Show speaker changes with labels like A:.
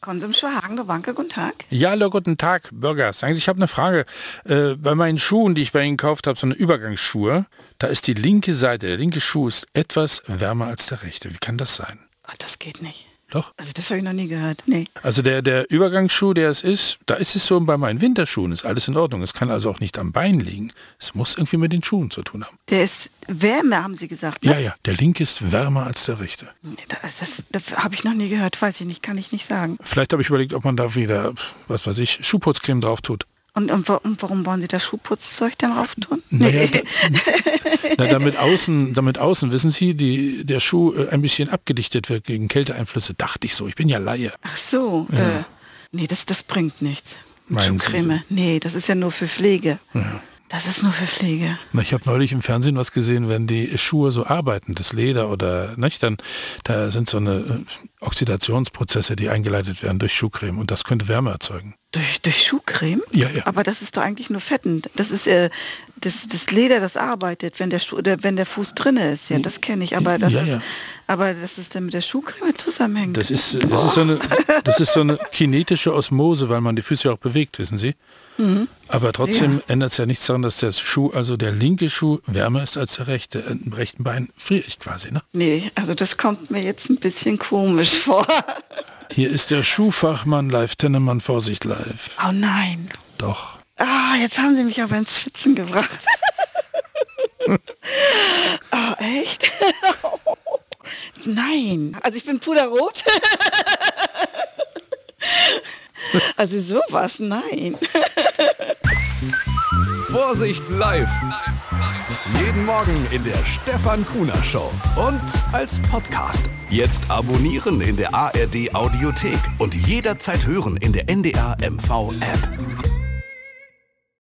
A: Konsumschuhe Hagen Wanke, guten Tag.
B: Ja, hallo, guten Tag, Bürger. Sagen Sie, ich habe eine Frage. Äh, bei meinen Schuhen, die ich bei Ihnen gekauft habe, so eine Übergangsschuhe, da ist die linke Seite, der linke Schuh ist etwas wärmer als der rechte. Wie kann das sein?
A: Oh, das geht nicht.
B: Doch.
A: Also das habe ich noch nie gehört. Nee.
B: Also der, der Übergangsschuh, der es ist, da ist es so, bei meinen Winterschuhen ist alles in Ordnung. Es kann also auch nicht am Bein liegen. Es muss irgendwie mit den Schuhen zu tun haben.
A: Der ist wärmer, haben Sie gesagt. Ne?
B: Ja, ja, der linke ist wärmer als der rechte.
A: Nee, das das, das habe ich noch nie gehört, weiß ich nicht, kann ich nicht sagen.
B: Vielleicht habe ich überlegt, ob man da wieder, was weiß ich, Schuhputzcreme drauf tut.
A: Und, und, und warum wollen Sie das Schuhputzzeug dann drauf tun?
B: Naja, da, na, damit außen, damit außen, wissen Sie, die, der Schuh äh, ein bisschen abgedichtet wird gegen Kälteeinflüsse, dachte ich so. Ich bin ja Laie.
A: Ach so, äh, nee, das, das bringt nichts. Schuhcreme. Nee, das ist ja nur für Pflege. Das ist nur für Pflege.
B: Ich habe neulich im Fernsehen was gesehen, wenn die Schuhe so arbeiten, das Leder oder nicht, dann da sind so eine äh, Oxidationsprozesse, die eingeleitet werden durch Schuhcreme und das könnte Wärme erzeugen.
A: Durch, durch Schuhcreme?
B: Ja, ja.
A: Aber das ist doch eigentlich nur Fetten. Das ist äh, das, das Leder, das arbeitet, wenn der Schuh, oder wenn der Fuß drinne ist. Ja, das kenne ich. Aber das
B: Ja,
A: ist,
B: ja.
A: aber das ist dann mit der Schuhcreme zusammenhängt.
B: Das ist, das ist so eine, das ist so eine kinetische Osmose, weil man die Füße auch bewegt, wissen Sie. Aber trotzdem ändert es ja nichts daran, dass der Schuh, also der linke Schuh, wärmer ist als der rechte. Äh, Im rechten Bein friere ich quasi. Ne?
A: nee, also das kommt mir jetzt ein bisschen komisch vor.
B: Hier ist der Schuhfachmann live, Tennemann, Vorsicht live.
A: Oh nein.
B: Doch.
A: Ah, jetzt haben Sie mich aber ins Schwitzen gebracht. oh, echt? Nein. Also ich bin puderrot. also sowas, nein.
C: Vorsicht live. Jeden Morgen in der Stefan Kuhner Show und als Podcast. Jetzt abonnieren in der ARD Audiothek und jederzeit hören in der NDR MV App.